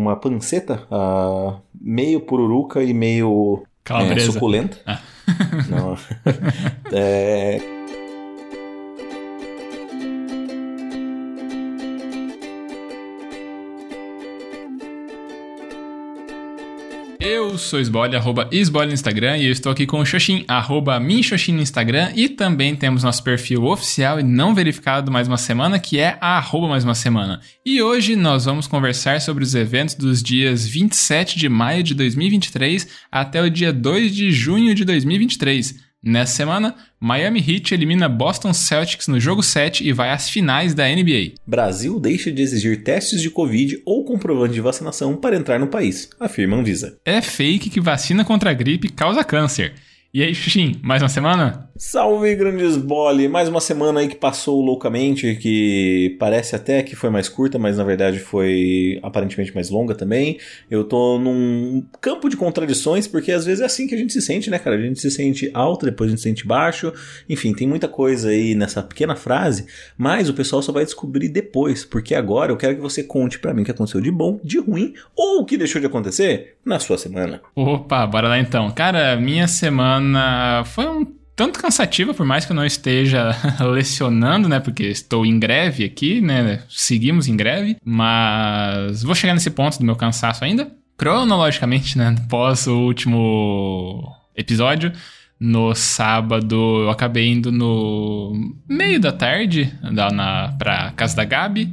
uma panceta uh, meio pururuca e meio é, suculenta. Ah. Não. é, Eu sou Esbole, arroba Esbole no Instagram, e eu estou aqui com o Xoxin, arroba Minxoxin no Instagram, e também temos nosso perfil oficial e não verificado mais uma semana, que é arroba mais uma semana. E hoje nós vamos conversar sobre os eventos dos dias 27 de maio de 2023 até o dia 2 de junho de 2023. Nessa semana, Miami Heat elimina Boston Celtics no jogo 7 e vai às finais da NBA. Brasil deixa de exigir testes de Covid ou comprovante de vacinação para entrar no país, afirma Anvisa. É fake que vacina contra a gripe causa câncer. E aí, Xuxim, mais uma semana? Salve, grandes bole! Mais uma semana aí que passou loucamente, que parece até que foi mais curta, mas na verdade foi aparentemente mais longa também. Eu tô num campo de contradições, porque às vezes é assim que a gente se sente, né, cara? A gente se sente alto, depois a gente se sente baixo. Enfim, tem muita coisa aí nessa pequena frase, mas o pessoal só vai descobrir depois, porque agora eu quero que você conte para mim o que aconteceu de bom, de ruim ou o que deixou de acontecer na sua semana. Opa, bora lá então. Cara, minha semana foi um tanto cansativa, por mais que eu não esteja lecionando, né? Porque estou em greve aqui, né? Seguimos em greve, mas vou chegar nesse ponto do meu cansaço ainda. Cronologicamente, né? Pós o último episódio, no sábado eu acabei indo no meio da tarde na, pra casa da Gabi.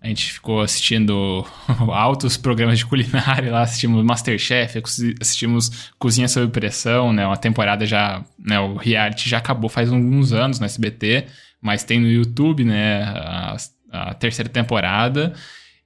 A gente ficou assistindo altos programas de culinária lá, assistimos Masterchef, assistimos Cozinha Sob Pressão, né? Uma temporada já, né? O reality já acabou faz alguns anos no SBT, mas tem no YouTube, né? A, a terceira temporada.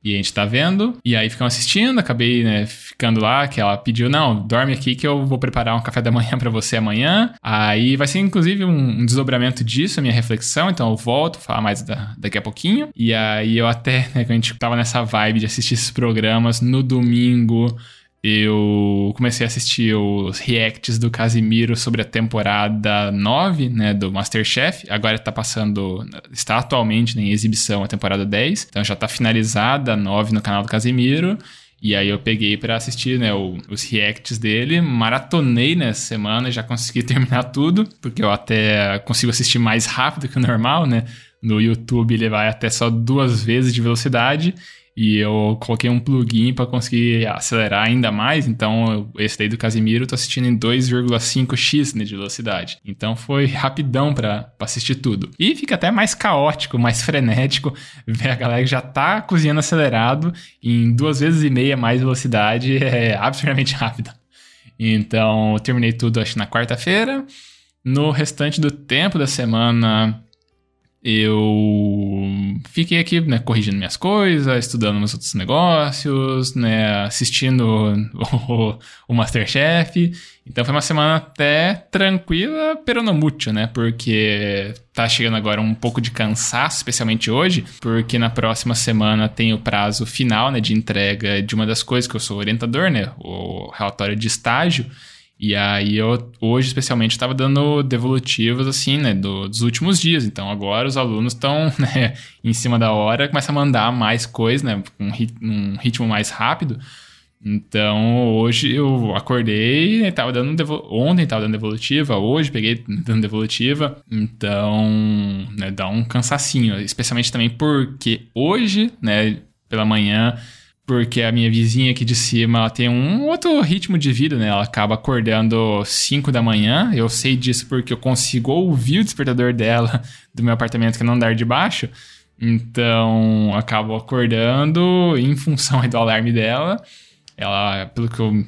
E a gente tá vendo. E aí ficam assistindo, acabei, né, ficando lá, que ela pediu, não, dorme aqui que eu vou preparar um café da manhã para você amanhã. Aí vai ser, inclusive, um, um, desdobramento disso, a minha reflexão, então eu volto, falar mais da, daqui a pouquinho. E aí eu até, né, que a gente tava nessa vibe de assistir esses programas no domingo eu comecei a assistir os reacts do Casimiro sobre a temporada 9, né, do Masterchef. Agora está passando, está atualmente em exibição a temporada 10. Então já está finalizada a 9 no canal do Casimiro. E aí eu peguei para assistir, né, o, os reacts dele, maratonei nessa semana, já consegui terminar tudo, porque eu até consigo assistir mais rápido que o normal, né? No YouTube ele vai até só duas vezes de velocidade e eu coloquei um plugin para conseguir acelerar ainda mais. Então, esse daí do Casimiro eu tô assistindo em 2,5x né, de velocidade. Então, foi rapidão para assistir tudo. E fica até mais caótico, mais frenético ver a galera que já tá cozinhando acelerado em duas vezes e meia mais velocidade. É absurdamente rápido. Então, eu terminei tudo acho na quarta-feira. No restante do tempo da semana, eu fiquei aqui, né, corrigindo minhas coisas, estudando meus outros negócios, né, assistindo o, o Masterchef. Então foi uma semana até tranquila, pero não muito, né? Porque tá chegando agora um pouco de cansaço, especialmente hoje, porque na próxima semana tem o prazo final, né, de entrega de uma das coisas que eu sou orientador, né, o relatório de estágio. E aí eu hoje especialmente estava dando devolutivas assim, né, do, dos últimos dias. Então agora os alunos estão né, em cima da hora, começa a mandar mais coisas, né, com um ritmo mais rápido. Então hoje eu acordei, estava dando devo... ontem estava dando devolutiva, hoje peguei dando devolutiva. Então, né, dá um cansacinho, especialmente também porque hoje, né, pela manhã porque a minha vizinha aqui de cima ela tem um outro ritmo de vida, né? Ela acaba acordando 5 da manhã. Eu sei disso porque eu consigo ouvir o despertador dela do meu apartamento que é não andar de baixo. Então, acabo acordando em função do alarme dela. Ela, pelo que eu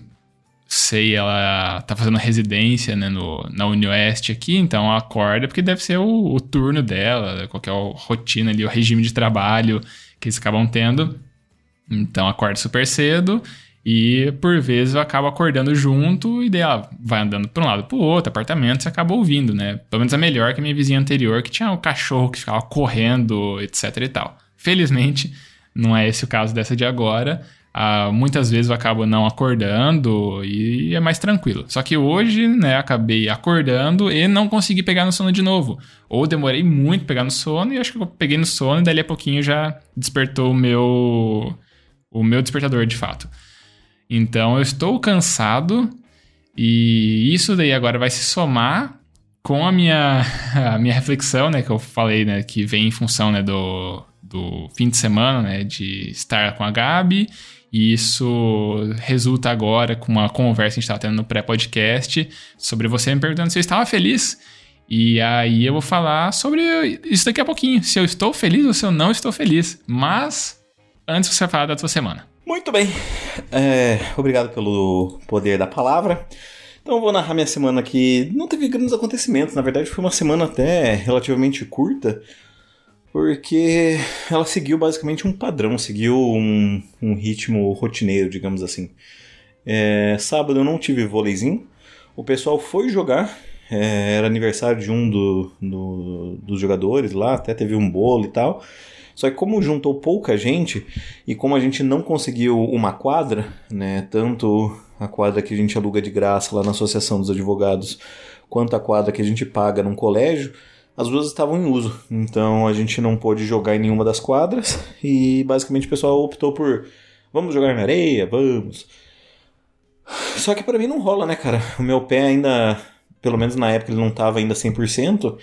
sei, ela tá fazendo residência né, no, na Unioeste aqui, então ela acorda porque deve ser o, o turno dela, qualquer rotina ali, o regime de trabalho que eles acabam tendo. Então acorda super cedo e por vezes eu acabo acordando junto e daí ela vai andando para um lado para o outro, apartamento, você acaba ouvindo, né? Pelo menos é melhor que a minha vizinha anterior, que tinha o um cachorro que ficava correndo, etc e tal. Felizmente, não é esse o caso dessa de agora. Uh, muitas vezes eu acabo não acordando e é mais tranquilo. Só que hoje, né, acabei acordando e não consegui pegar no sono de novo. Ou demorei muito pegar no sono e acho que eu peguei no sono e dali a pouquinho já despertou o meu o meu despertador de fato. Então eu estou cansado e isso daí agora vai se somar com a minha, a minha reflexão, né, que eu falei, né, que vem em função, né, do, do fim de semana, né, de estar com a Gabi, e isso resulta agora com uma conversa que a gente estava tendo no pré-podcast sobre você me perguntando se eu estava feliz. E aí eu vou falar sobre isso daqui a pouquinho, se eu estou feliz ou se eu não estou feliz. Mas antes você falar da sua semana. Muito bem. É, obrigado pelo poder da palavra. Então eu vou narrar minha semana que não teve grandes acontecimentos. Na verdade, foi uma semana até relativamente curta, porque ela seguiu basicamente um padrão, seguiu um, um ritmo rotineiro, digamos assim. É, sábado eu não tive vôleizinho. O pessoal foi jogar. É, era aniversário de um do, do, dos jogadores lá, até teve um bolo e tal. Só que como juntou pouca gente e como a gente não conseguiu uma quadra, né, tanto a quadra que a gente aluga de graça lá na Associação dos Advogados, quanto a quadra que a gente paga num colégio, as duas estavam em uso. Então a gente não pôde jogar em nenhuma das quadras e basicamente o pessoal optou por vamos jogar na areia, vamos. Só que para mim não rola, né, cara? O meu pé ainda pelo menos na época ele não estava ainda 100%,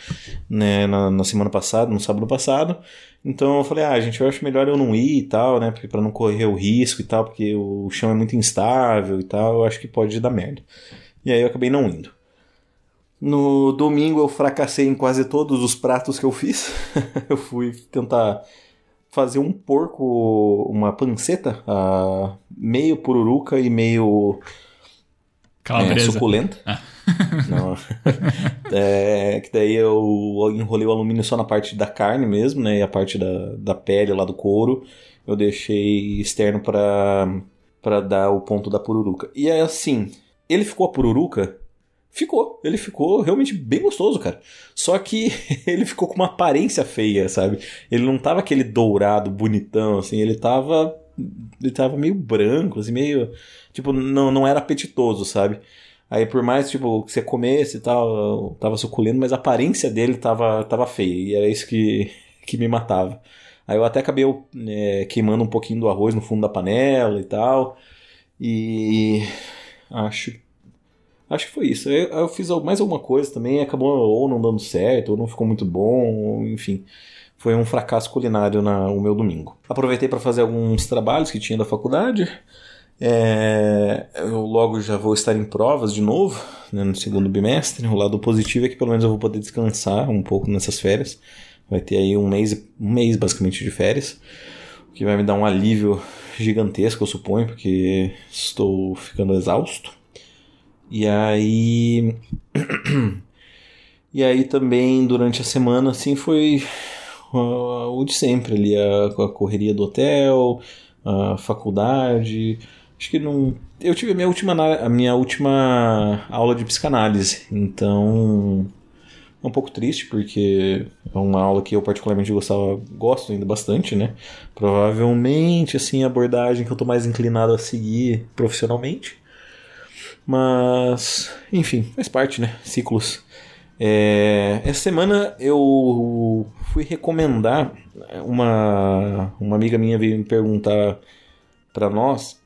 né, na, na, semana passada, no sábado passado. Então eu falei, ah, gente, eu acho melhor eu não ir e tal, né, para não correr o risco e tal, porque o chão é muito instável e tal, eu acho que pode dar merda. E aí eu acabei não indo. No domingo eu fracassei em quase todos os pratos que eu fiz. eu fui tentar fazer um porco, uma panceta, uh, meio pururuca e meio é, suculenta. Ah. Não. é, que daí eu enrolei o alumínio só na parte da carne mesmo, né? E a parte da, da pele lá do couro eu deixei externo para para dar o ponto da pururuca. E é assim, ele ficou a pururuca Ficou, ele ficou realmente bem gostoso, cara. Só que ele ficou com uma aparência feia, sabe? Ele não tava aquele dourado bonitão, assim, ele tava. Ele tava meio branco, assim, meio. Tipo, não, não era apetitoso, sabe? Aí por mais, tipo, que você comesse e tal, tava suculento, mas a aparência dele tava, tava feia. E era isso que, que me matava. Aí eu até acabei é, queimando um pouquinho do arroz no fundo da panela e tal. E acho acho que foi isso. Eu, eu fiz mais alguma coisa também, acabou ou não dando certo, ou não ficou muito bom, ou, enfim. Foi um fracasso culinário na, o meu domingo. Aproveitei para fazer alguns trabalhos que tinha da faculdade. É, eu logo já vou estar em provas de novo, né, no segundo bimestre. O lado positivo é que pelo menos eu vou poder descansar um pouco nessas férias. Vai ter aí um mês, um mês basicamente de férias, o que vai me dar um alívio gigantesco, eu suponho, porque estou ficando exausto. E aí. e aí também durante a semana, assim, foi o de sempre ali, a, a correria do hotel, a faculdade Acho que não. Eu tive a minha última, a minha última aula de psicanálise, então é um pouco triste porque é uma aula que eu particularmente gostava, gosto ainda bastante, né? Provavelmente assim a abordagem que eu tô mais inclinado a seguir profissionalmente. Mas, enfim, faz parte, né? Ciclos. É, essa semana eu fui recomendar uma uma amiga minha veio me perguntar para nós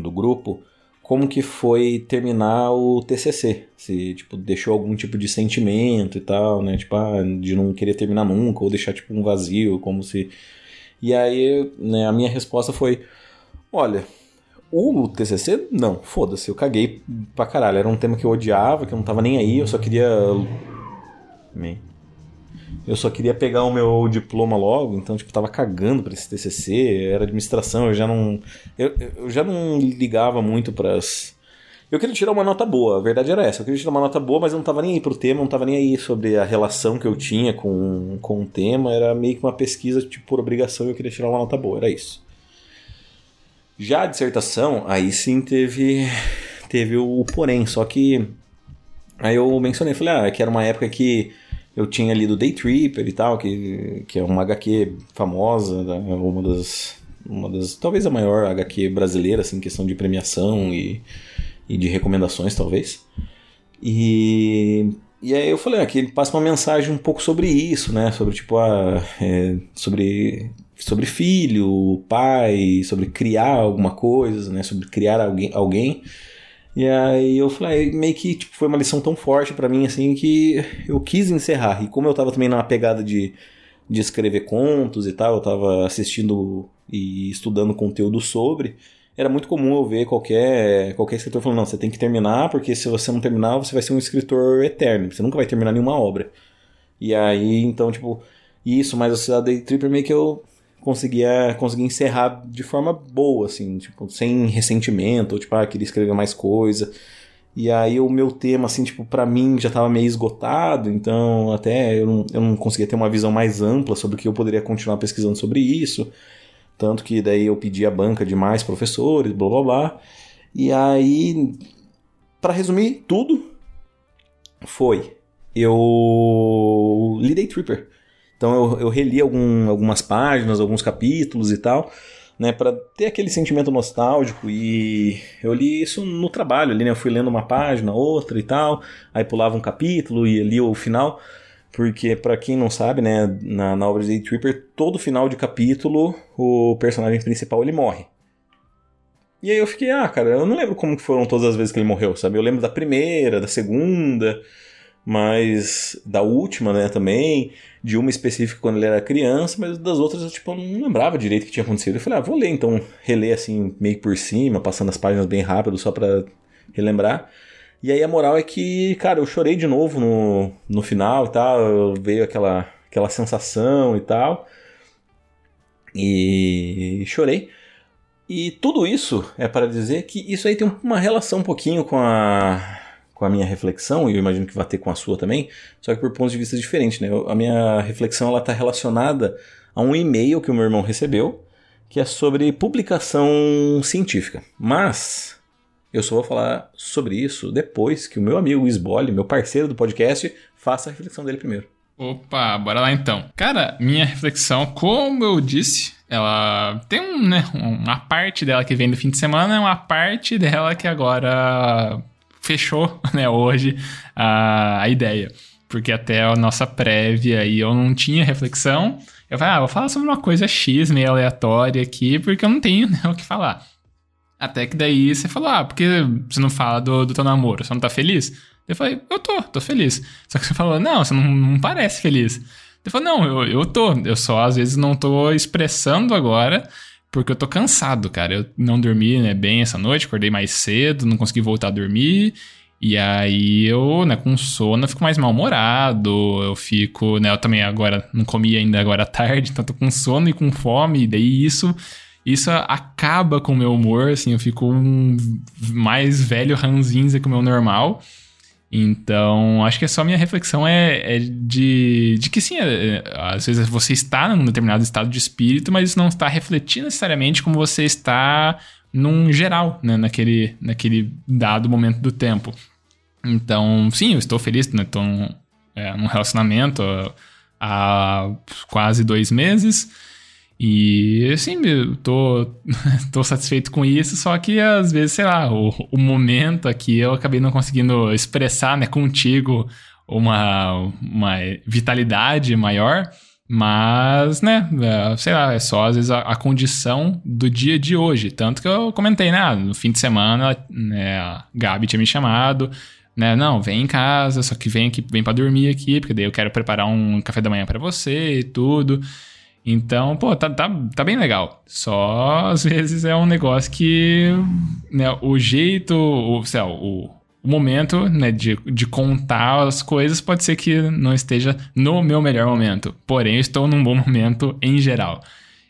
do grupo como que foi terminar o TCC, se tipo deixou algum tipo de sentimento e tal, né, tipo ah, de não querer terminar nunca ou deixar tipo um vazio, como se e aí né, a minha resposta foi, olha, o TCC não, foda-se, eu caguei pra caralho, era um tema que eu odiava, que eu não tava nem aí, eu só queria eu só queria pegar o meu diploma logo, então, tipo, tava cagando para esse TCC, era administração, eu já não. Eu, eu já não ligava muito para as. Eu queria tirar uma nota boa, a verdade era essa. Eu queria tirar uma nota boa, mas eu não tava nem aí pro tema, não tava nem aí sobre a relação que eu tinha com, com o tema. Era meio que uma pesquisa, tipo, por obrigação, eu queria tirar uma nota boa, era isso. Já a dissertação, aí sim teve, teve o porém, só que. Aí eu mencionei, falei, ah, que era uma época que eu tinha lido Day Tripper e tal, que, que é uma HQ famosa, né? uma das, uma das. talvez a maior HQ brasileira, assim, em questão de premiação e, e de recomendações, talvez. E, e aí eu falei, aqui ah, passa uma mensagem um pouco sobre isso, né? Sobre tipo, a, é, sobre sobre filho, pai, sobre criar alguma coisa, né? Sobre criar alguém. alguém. E aí eu falei, meio que tipo, foi uma lição tão forte para mim, assim, que eu quis encerrar. E como eu tava também numa pegada de, de escrever contos e tal, eu tava assistindo e estudando conteúdo sobre, era muito comum eu ver qualquer, qualquer escritor falando, não, você tem que terminar, porque se você não terminar, você vai ser um escritor eterno, você nunca vai terminar nenhuma obra. E aí, então, tipo, isso, mas a Sociedade Day Tripper meio que eu conseguia, conseguia encerrar de forma boa, assim, tipo, sem ressentimento, ou tipo, ah, queria escrever mais coisa. E aí o meu tema, assim, tipo, para mim já tava meio esgotado, então até eu não, eu não conseguia ter uma visão mais ampla sobre o que eu poderia continuar pesquisando sobre isso. Tanto que daí eu pedi a banca de mais professores, blá blá blá. E aí, para resumir tudo, foi eu lidei Tripper. Então eu, eu reli algum, algumas páginas, alguns capítulos e tal, né, para ter aquele sentimento nostálgico e eu li isso no trabalho ali, né, eu fui lendo uma página, outra e tal, aí pulava um capítulo e li o final, porque para quem não sabe, né, na, na obra de Tripper, todo final de capítulo o personagem principal ele morre. E aí eu fiquei, ah, cara, eu não lembro como que foram todas as vezes que ele morreu, sabe? Eu lembro da primeira, da segunda, mas da última, né, também, de uma específica quando ele era criança, mas das outras eu tipo não lembrava direito o que tinha acontecido. Eu falei, ah, vou ler então, reler assim meio por cima, passando as páginas bem rápido só para relembrar. E aí a moral é que, cara, eu chorei de novo no, no final e tal, veio aquela aquela sensação e tal. E chorei. E tudo isso é para dizer que isso aí tem uma relação um pouquinho com a com a minha reflexão, e eu imagino que vai ter com a sua também, só que por pontos de vista diferentes. Né? a minha reflexão está relacionada a um e-mail que o meu irmão recebeu, que é sobre publicação científica. Mas eu só vou falar sobre isso depois que o meu amigo Isbole, meu parceiro do podcast, faça a reflexão dele primeiro. Opa, bora lá então. Cara, minha reflexão, como eu disse, ela tem um, né, uma parte dela que vem do fim de semana, uma parte dela que agora fechou, né, hoje a, a ideia. Porque até a nossa prévia e eu não tinha reflexão. Eu falei, ah, vou falar sobre uma coisa X meio aleatória aqui, porque eu não tenho né, o que falar. Até que daí você falou, ah, porque você não fala do, do teu namoro, você não tá feliz? Eu falei, eu tô, tô feliz. Só que você falou, não, você não, não parece feliz. Eu falei, não, eu, eu tô, eu só às vezes não tô expressando agora, porque eu tô cansado, cara. Eu não dormi né, bem essa noite, acordei mais cedo, não consegui voltar a dormir. E aí eu, né, com sono, eu fico mais mal-humorado, eu fico, né, eu também agora não comi ainda agora à tarde, então tô com sono e com fome, e daí isso isso acaba com o meu humor, assim, eu fico um mais velho ranzinza que o meu normal. Então, acho que é só minha reflexão é, é de, de que sim, é, às vezes você está num determinado estado de espírito, mas isso não está refletindo necessariamente como você está num geral, né, naquele, naquele dado momento do tempo. Então, sim, eu estou feliz, né, estou num, é, num relacionamento há quase dois meses. E assim, eu tô, tô satisfeito com isso, só que às vezes, sei lá, o, o momento aqui eu acabei não conseguindo expressar né, contigo uma, uma vitalidade maior, mas, né, é, sei lá, é só às vezes a, a, condição do dia de hoje. Tanto que eu comentei, né, no fim de semana, né, a Gabi tinha me chamado, né, não, vem em casa, só que vem aqui, vem para dormir aqui, porque daí eu quero preparar um café da manhã para você e tudo. Então, pô, tá, tá, tá bem legal. Só às vezes é um negócio que né, o jeito, o, sei lá, o, o momento né, de, de contar as coisas pode ser que não esteja no meu melhor momento. Porém, eu estou num bom momento em geral.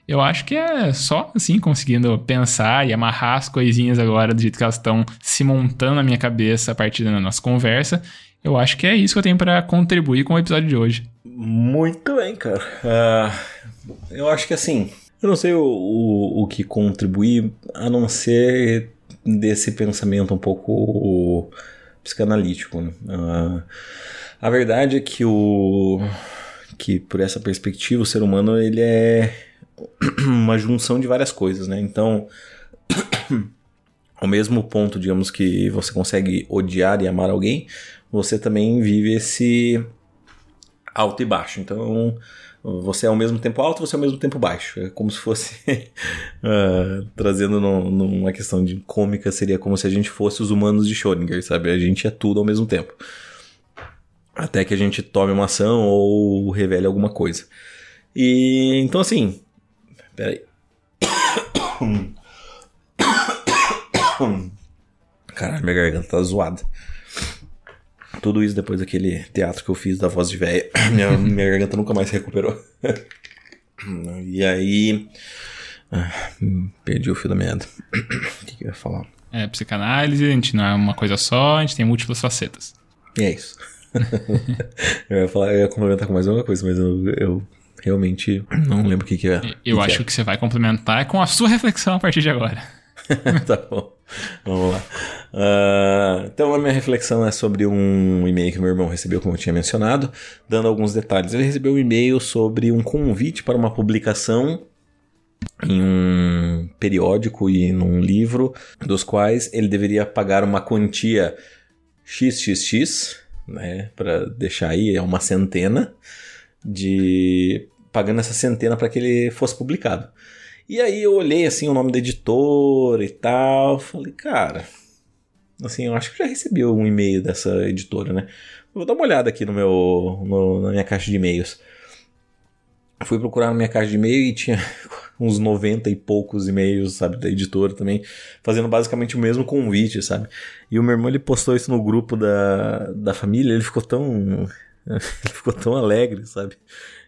Eu acho que é só assim, conseguindo pensar e amarrar as coisinhas agora do jeito que elas estão se montando na minha cabeça a partir da nossa conversa. Eu acho que é isso que eu tenho para contribuir com o episódio de hoje. Muito bem, cara. Uh eu acho que assim, eu não sei o, o, o que contribuir a não ser desse pensamento um pouco psicanalítico. Né? Uh, a verdade é que o que por essa perspectiva o ser humano ele é uma junção de várias coisas, né? Então, ao mesmo ponto, digamos que você consegue odiar e amar alguém, você também vive esse alto e baixo. Então, você é ao mesmo tempo alto, você é ao mesmo tempo baixo. É como se fosse. uh, trazendo no, numa questão de cômica, seria como se a gente fosse os humanos de Schrödinger, sabe? A gente é tudo ao mesmo tempo. Até que a gente tome uma ação ou revele alguma coisa. E então assim. Peraí. Caralho, minha garganta tá zoada. Tudo isso depois daquele teatro que eu fiz da voz de velha. Minha, minha garganta nunca mais se recuperou. e aí. Ah, perdi o fio da meada. O que, que eu ia falar? É, psicanálise, a gente não é uma coisa só, a gente tem múltiplas facetas. E é isso. eu ia falar, eu ia complementar com mais uma coisa, mas eu, eu realmente não lembro o que, que é. Eu que acho que, que você vai complementar com a sua reflexão a partir de agora. tá bom. Vamos lá. Uh, então, a minha reflexão é sobre um e-mail que meu irmão recebeu, como eu tinha mencionado, dando alguns detalhes. Ele recebeu um e-mail sobre um convite para uma publicação em um periódico e num livro, dos quais ele deveria pagar uma quantia XXX, né, para deixar aí, é uma centena, de pagando essa centena para que ele fosse publicado. E aí eu olhei assim o nome da editora e tal, falei, cara, assim, eu acho que já recebi um e-mail dessa editora, né? Vou dar uma olhada aqui no meu no, na minha caixa de e-mails. Fui procurar na minha caixa de e-mail e tinha uns 90 e poucos e-mails, sabe, da editora também, fazendo basicamente o mesmo convite, sabe? E o meu irmão ele postou isso no grupo da, da família, ele ficou tão ele ficou tão alegre, sabe?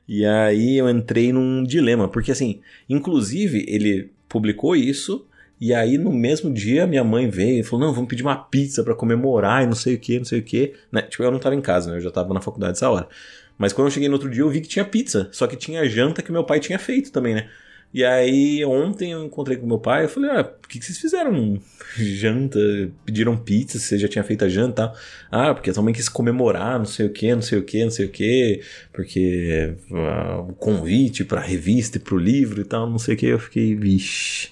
E aí eu entrei num dilema, porque assim, inclusive ele publicou isso e aí no mesmo dia minha mãe veio e falou: "Não, vamos pedir uma pizza para comemorar e não sei o que, não sei o que". Né? Tipo, eu não tava em casa, né? Eu já tava na faculdade essa hora. Mas quando eu cheguei no outro dia eu vi que tinha pizza, só que tinha janta que meu pai tinha feito também, né? E aí, ontem eu encontrei com meu pai, eu falei, ah, por que, que vocês fizeram janta? Pediram pizza, você já tinha feito a janta. Ah, porque a mãe quis comemorar, não sei o que, não sei o que, não sei o que, porque uh, o convite pra revista e pro livro e tal, não sei o que, eu fiquei, vixe.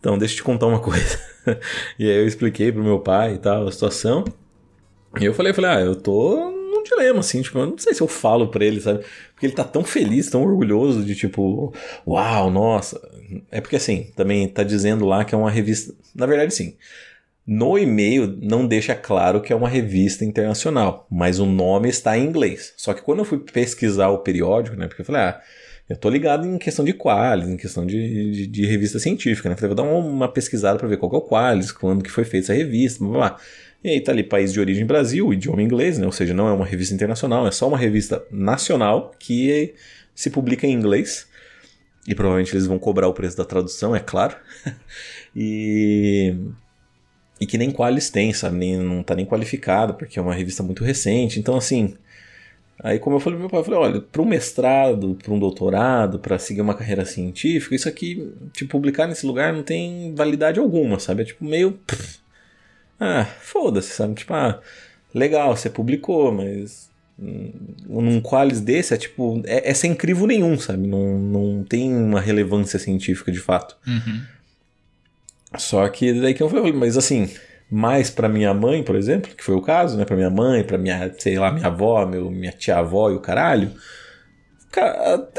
Então, deixa eu te contar uma coisa. e aí eu expliquei pro meu pai e tal a situação. E eu falei, falei, ah, eu tô dilema, assim, tipo, eu não sei se eu falo pra ele, sabe? Porque ele tá tão feliz, tão orgulhoso de tipo, uau, nossa. É porque assim, também tá dizendo lá que é uma revista. Na verdade, sim. No e-mail não deixa claro que é uma revista internacional, mas o nome está em inglês. Só que quando eu fui pesquisar o periódico, né? Porque eu falei, ah, eu tô ligado em questão de qualis, em questão de, de, de revista científica, né? Falei, vou dar uma pesquisada para ver qual é o qualis, quando que foi feita essa revista, blá blá. E aí tá ali país de origem Brasil, idioma inglês, né? Ou seja, não é uma revista internacional, é só uma revista nacional que se publica em inglês. E provavelmente eles vão cobrar o preço da tradução, é claro. e e que nem qualis tem, sabe? Nem, não tá nem qualificado, porque é uma revista muito recente. Então, assim. Aí, como eu falei pro meu pai, eu falei: olha, para um mestrado, para um doutorado, para seguir uma carreira científica, isso aqui, tipo, publicar nesse lugar não tem validade alguma, sabe? É tipo meio. Pff, ah, foda-se, sabe? Tipo, ah, legal, você publicou, mas hum, num qualis desse é tipo, é, é sem crivo nenhum, sabe? Não, não tem uma relevância científica de fato. Uhum. Só que daí que eu falei, mas assim, mais para minha mãe, por exemplo, que foi o caso, né? Para minha mãe, para minha, sei lá, minha avó, meu, minha tia-avó e o caralho.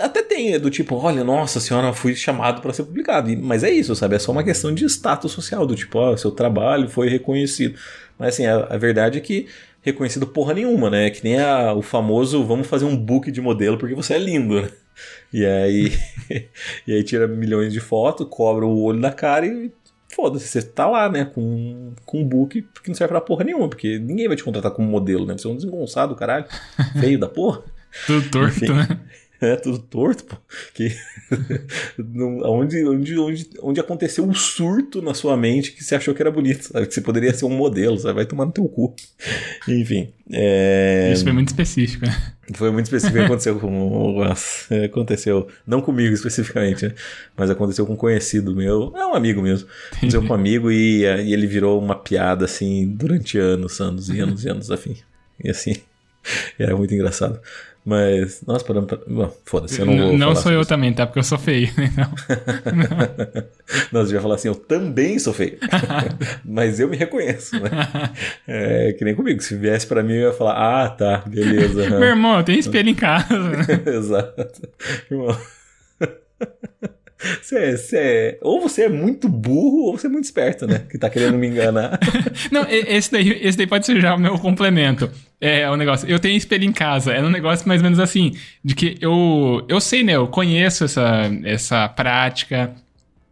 Até tem, é do tipo, olha, nossa senhora, fui chamado para ser publicado. Mas é isso, sabe? É só uma questão de status social, do tipo, ó, seu trabalho foi reconhecido. Mas assim, a, a verdade é que reconhecido porra nenhuma, né? É que nem a, o famoso vamos fazer um book de modelo porque você é lindo, né? E aí, e aí tira milhões de fotos, cobra o olho da cara e foda-se, você tá lá, né, com, com um book que não serve pra porra nenhuma, porque ninguém vai te contratar como modelo, né? Você é um desengonçado, caralho, feio da porra. Tudo torto, Enfim, né? É, tudo torto, pô. Que, onde, onde, onde, onde aconteceu um surto na sua mente que você achou que era bonito, sabe? Que você poderia ser um modelo, sabe? Vai tomar no teu cu. Enfim. É... Isso foi muito específico, né? Foi muito específico. aconteceu com. Aconteceu. Não comigo especificamente, né? Mas aconteceu com um conhecido meu. É um amigo mesmo. Aconteceu com um amigo e, e ele virou uma piada, assim, durante anos, anos e anos e anos, afim. E assim. Era muito engraçado. Mas, nossa, parando pra... Foda-se, eu não vou Não sou eu isso. também, tá? Porque eu sou feio. Então... não, você vai falar assim, eu também sou feio. Mas eu me reconheço, né? É que nem comigo. Se viesse pra mim, eu ia falar, ah, tá, beleza. Meu irmão, eu tenho espelho em casa. Exato. Irmão... Você é, você é, ou você é muito burro ou você é muito esperto, né? Que tá querendo me enganar. Não, esse daí, esse daí pode ser já o meu complemento. É, o é negócio. Eu tenho espelho em casa. É um negócio mais ou menos assim. De que eu, eu sei, né? Eu conheço essa, essa prática.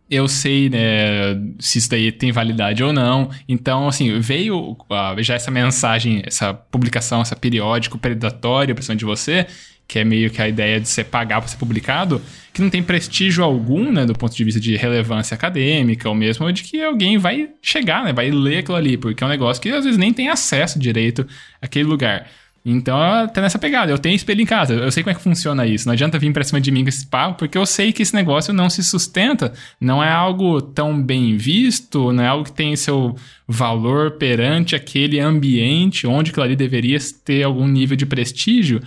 Eu sei, né, se isso daí tem validade ou não. Então, assim, veio uh, já essa mensagem, essa publicação, essa periódico predatório pra cima de você que é meio que a ideia de você pagar para ser publicado, que não tem prestígio algum, né, do ponto de vista de relevância acadêmica, ou mesmo de que alguém vai chegar, né, vai ler aquilo ali, porque é um negócio que às vezes nem tem acesso direito àquele lugar. Então, tá nessa pegada. Eu tenho espelho em casa, eu sei como é que funciona isso. Não adianta vir pra cima de mim com esse papo, porque eu sei que esse negócio não se sustenta, não é algo tão bem visto, não é algo que tem seu valor perante aquele ambiente onde aquilo ali deveria ter algum nível de prestígio.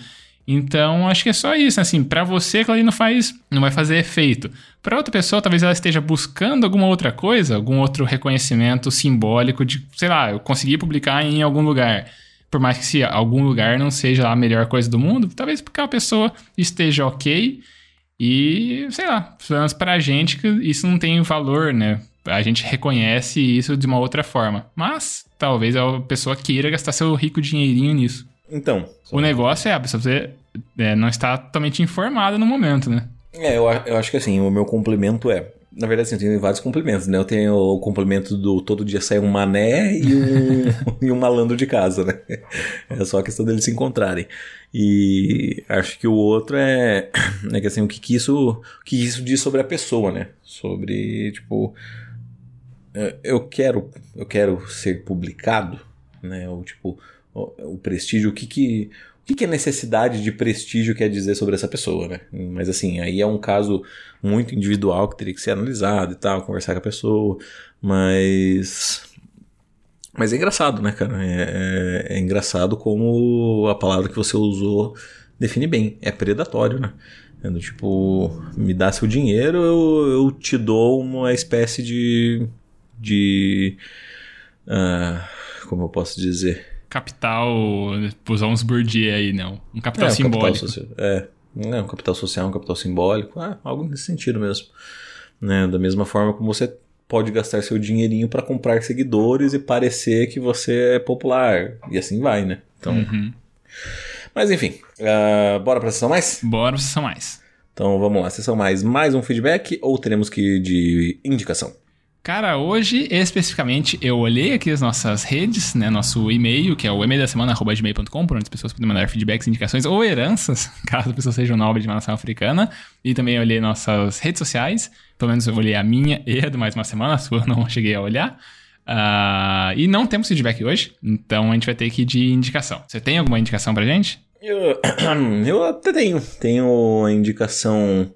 Então, acho que é só isso, assim, para você aquilo ali não faz, não vai fazer efeito. Para outra pessoa, talvez ela esteja buscando alguma outra coisa, algum outro reconhecimento simbólico de, sei lá, eu consegui publicar em algum lugar. Por mais que se algum lugar não seja a melhor coisa do mundo, talvez porque a pessoa esteja ok e, sei lá, pelo menos pra gente que isso não tem valor, né? A gente reconhece isso de uma outra forma. Mas talvez a pessoa queira gastar seu rico dinheirinho nisso. Então. O negócio é a pessoa você é, não está totalmente informada no momento, né? É, eu, eu acho que assim, o meu complemento é. Na verdade, assim, eu tenho vários complementos, né? Eu tenho o complemento do todo dia sai um mané e um, e um malandro de casa, né? É só a questão deles se encontrarem. E acho que o outro é, é que assim, o que, que isso, o que isso diz sobre a pessoa, né? Sobre, tipo, é, eu quero, eu quero ser publicado, né? Ou tipo, o, o prestígio, o que que que, que a necessidade de prestígio quer dizer sobre essa pessoa, né? Mas assim, aí é um caso muito individual que teria que ser analisado e tal, conversar com a pessoa, mas. Mas é engraçado, né, cara? É, é, é engraçado como a palavra que você usou define bem. É predatório, né? É do tipo, me dá seu dinheiro, eu, eu te dou uma espécie de. de. Uh, como eu posso dizer? Capital, usar uns Bourdieu aí, não. Um capital é, simbólico. Um capital é, é, um capital social, um capital simbólico, é, algo nesse sentido mesmo. Né? Da mesma forma como você pode gastar seu dinheirinho para comprar seguidores e parecer que você é popular. E assim vai, né? Então. Uhum. Mas enfim, uh, bora pra sessão mais? Bora pra sessão mais. Então vamos lá, sessão mais, mais um feedback ou teremos que ir de indicação? Cara, hoje especificamente eu olhei aqui as nossas redes, né? Nosso e-mail, que é o e-mail da semana, gmail.com, por onde as pessoas podem mandar feedbacks, indicações ou heranças, caso a pessoa seja um nobre de uma nação africana. E também olhei nossas redes sociais, pelo menos eu olhei a minha e a do Mais Uma Semana, a sua eu não cheguei a olhar. Uh, e não temos feedback hoje, então a gente vai ter que ir de indicação. Você tem alguma indicação pra gente? Eu, eu até tenho. Tenho a indicação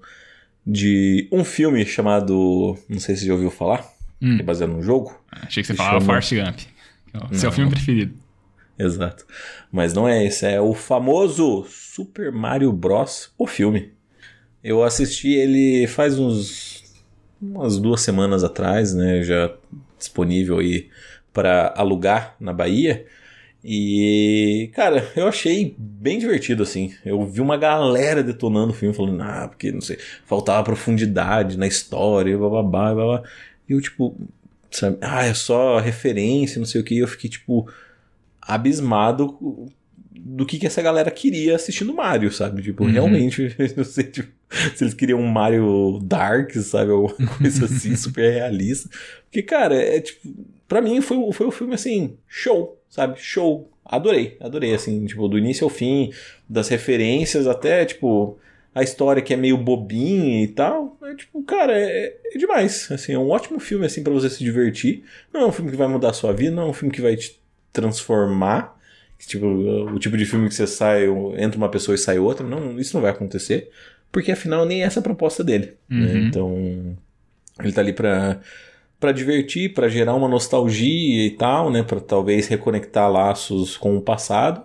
de um filme chamado. Não sei se você já ouviu falar hum. que é baseado num jogo. Achei que você falava chama... Forrest Gump. Seu filme preferido. Exato. Mas não é esse, é o famoso Super Mario Bros. O filme. Eu assisti ele faz uns umas duas semanas atrás, né? Já disponível aí para alugar na Bahia. E, cara, eu achei bem divertido, assim. Eu vi uma galera detonando o filme, falando, ah, porque, não sei, faltava profundidade na história, blá blá blá blá. E eu, tipo, sabe, ah, é só referência, não sei o que. E eu fiquei, tipo, abismado do que, que essa galera queria assistindo Mario, sabe? Tipo, uhum. realmente, não sei, tipo, se eles queriam um Mario Dark, sabe? Alguma coisa assim, super realista. Porque, cara, é tipo, pra mim foi, foi um filme assim, show, sabe? Show. Adorei, adorei, assim, tipo, do início ao fim, das referências até, tipo, a história que é meio bobinha e tal, é tipo, cara, é, é demais. Assim, é um ótimo filme assim para você se divertir. Não é um filme que vai mudar a sua vida, não é um filme que vai te transformar. Tipo, o tipo de filme que você sai, entra uma pessoa e sai outra, não, isso não vai acontecer, porque afinal nem essa é a proposta dele. Né? Uhum. Né? Então, ele tá ali pra, pra divertir, para gerar uma nostalgia e tal, né, para talvez reconectar laços com o passado.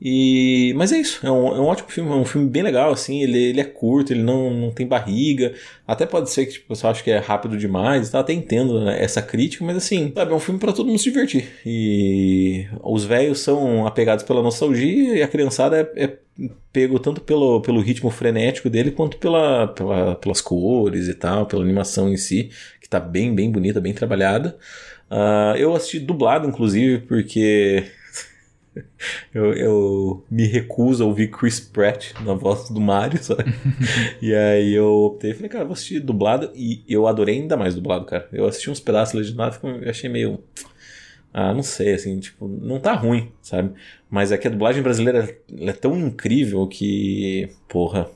E, mas é isso, é um, é um ótimo filme, é um filme bem legal, assim, ele, ele é curto, ele não, não tem barriga, até pode ser que tipo, pessoal ache que é rápido demais, tá? até entendo né, essa crítica, mas assim, sabe, é um filme para todo mundo se divertir. E os velhos são apegados pela nostalgia e a criançada é, é pego tanto pelo, pelo ritmo frenético dele quanto pela, pela, pelas cores e tal, pela animação em si, que tá bem, bem bonita, bem trabalhada. Uh, eu assisti dublado, inclusive, porque eu, eu, me recuso a ouvir Chris Pratt na voz do Mario, sabe? e aí eu optei, falei, cara, vou assistir dublado e eu adorei ainda mais dublado, cara. Eu assisti uns pedaços legendados e achei meio. Ah, não sei, assim, tipo, não tá ruim, sabe? Mas é que a dublagem brasileira é tão incrível que. Porra,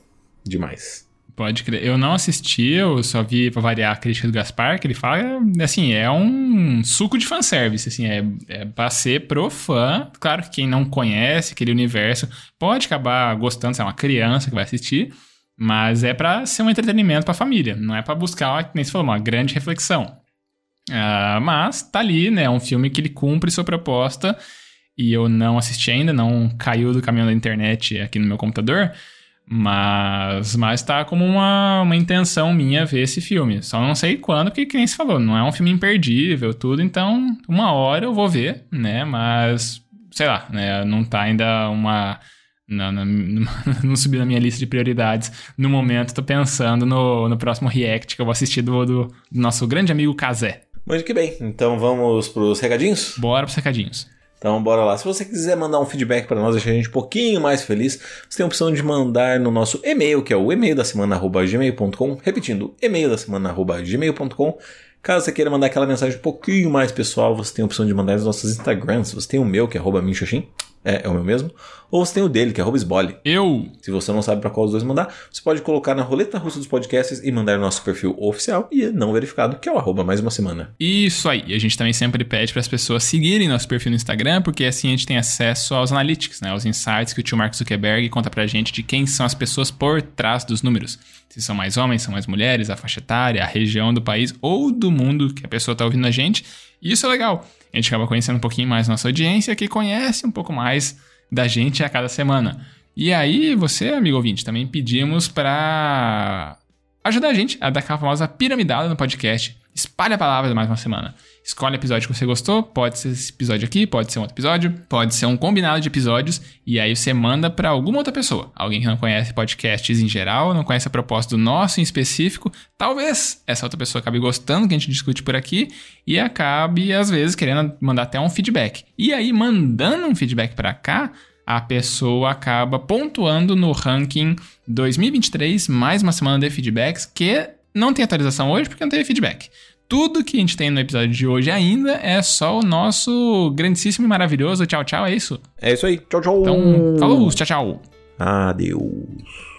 demais. Pode crer. Eu não assisti, eu só vi pra variar a crítica do Gaspar, que ele fala, assim, é um suco de fanservice, assim, é, é pra ser pro fã. Claro que quem não conhece aquele universo pode acabar gostando, se é uma criança que vai assistir, mas é para ser um entretenimento pra família, não é para buscar, nem se falou, uma grande reflexão. Uh, mas tá ali, né, é um filme que ele cumpre sua proposta, e eu não assisti ainda, não caiu do caminhão da internet aqui no meu computador, mas, mas tá como uma, uma intenção minha ver esse filme. Só não sei quando, porque que nem se falou, não é um filme imperdível, tudo, então uma hora eu vou ver, né? Mas, sei lá, né? Não tá ainda uma. Não, não, não subiu na minha lista de prioridades. No momento, tô pensando no, no próximo react que eu vou assistir do, do, do nosso grande amigo Kazé. Muito que bem, então vamos pros recadinhos? Bora pros recadinhos. Então bora lá. Se você quiser mandar um feedback para nós, deixar a gente um pouquinho mais feliz, você tem a opção de mandar no nosso e-mail, que é o e-mail da semana gmail.com. Repetindo, e-mail da semana gmail.com. Caso você queira mandar aquela mensagem um pouquinho mais pessoal, você tem a opção de mandar nos nossos Instagrams. Você tem o meu, que é arroba. É, é o meu mesmo. Ou você tem o dele, que é Robisbole. Eu! Se você não sabe para qual dos dois mandar, você pode colocar na roleta russa dos podcasts e mandar no nosso perfil oficial e não verificado, que é o arroba mais uma semana. Isso aí. E a gente também sempre pede para as pessoas seguirem nosso perfil no Instagram, porque assim a gente tem acesso aos analytics, né? Aos insights que o tio Mark Zuckerberg conta pra gente de quem são as pessoas por trás dos números. Se são mais homens, são mais mulheres, a faixa etária, a região do país ou do mundo que a pessoa tá ouvindo a gente. E isso é legal. A gente acaba conhecendo um pouquinho mais nossa audiência, que conhece um pouco mais da gente a cada semana. E aí, você, amigo ouvinte, também pedimos para ajudar a gente a dar aquela famosa piramidada no podcast. Espalhe a palavra mais uma semana. Escolhe o episódio que você gostou, pode ser esse episódio aqui, pode ser um outro episódio, pode ser um combinado de episódios, e aí você manda para alguma outra pessoa. Alguém que não conhece podcasts em geral, não conhece a proposta do nosso em específico, talvez essa outra pessoa acabe gostando do que a gente discute por aqui e acabe, às vezes, querendo mandar até um feedback. E aí, mandando um feedback para cá, a pessoa acaba pontuando no ranking 2023, mais uma semana de feedbacks, que não tem atualização hoje porque não teve feedback. Tudo que a gente tem no episódio de hoje ainda é só o nosso grandíssimo e maravilhoso tchau, tchau, é isso? É isso aí. Tchau, tchau. Então, falou, tchau, tchau. Adeus.